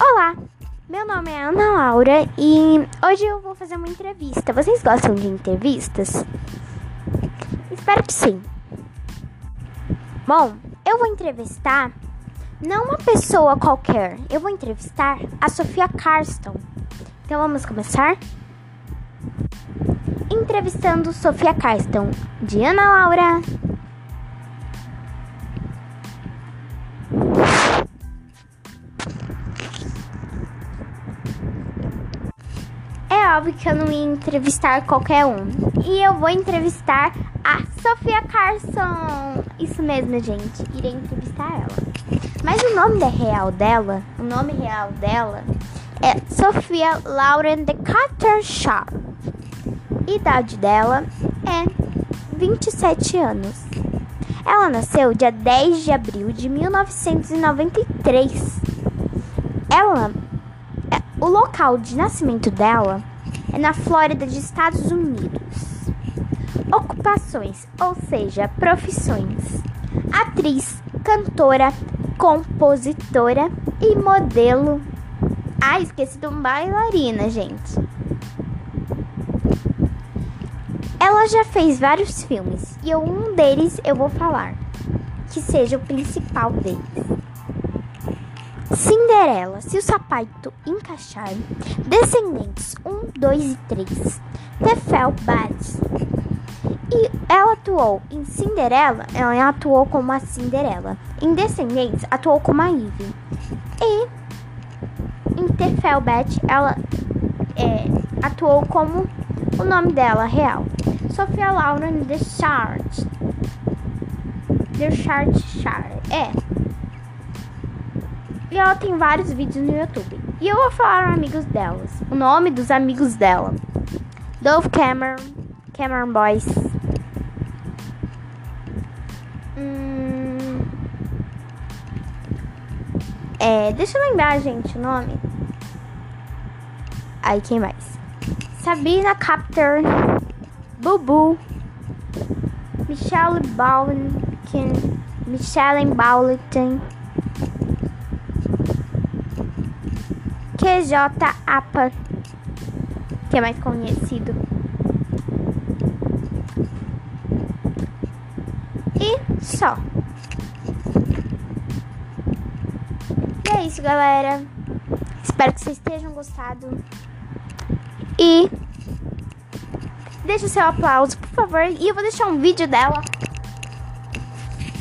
Olá, meu nome é Ana Laura e hoje eu vou fazer uma entrevista. Vocês gostam de entrevistas? Espero que sim. Bom, eu vou entrevistar não uma pessoa qualquer, eu vou entrevistar a Sofia Carston. Então vamos começar? Entrevistando Sofia Carston, de Ana Laura. É óbvio que eu não ia entrevistar qualquer um. E eu vou entrevistar a Sofia Carson. Isso mesmo, gente. Irei entrevistar ela. Mas o nome real dela, o nome real dela é Sofia Lauren de Carter Shaw. Idade dela é 27 anos. Ela nasceu dia 10 de abril de 1993. Ela o local de nascimento dela é na Flórida dos Estados Unidos. Ocupações, ou seja, profissões: atriz, cantora, compositora e modelo. Ah, esqueci de uma bailarina, gente. Ela já fez vários filmes e um deles eu vou falar, que seja o principal deles. Cinderela, se o sapato encaixar. Descendentes 1, 2 e 3. Tefel Bates. E ela atuou em Cinderela, ela atuou como a Cinderela. Em Descendentes, atuou como a Eve. E em Tefelbet, ela é, atuou como o nome dela real. Sofia Lauren de Chart. De Chart Chart. É. E ela tem vários vídeos no YouTube. E eu vou falar amigos delas. O nome dos amigos dela. Dove Cameron. Cameron Boys. Hum... É, deixa eu lembrar, gente, o nome. Aí, quem mais? Sabrina Capter. Bubu. Michelle Bowlington. Michelle Bowlington. QJ APA, que é mais conhecido. E só. E é isso, galera. Espero que vocês tenham gostado. E deixa o seu aplauso, por favor. E eu vou deixar um vídeo dela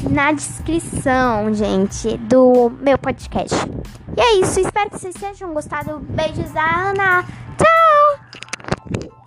na descrição, gente, do meu podcast. E é isso, espero que vocês tenham gostado. Beijos da Ana. Tchau!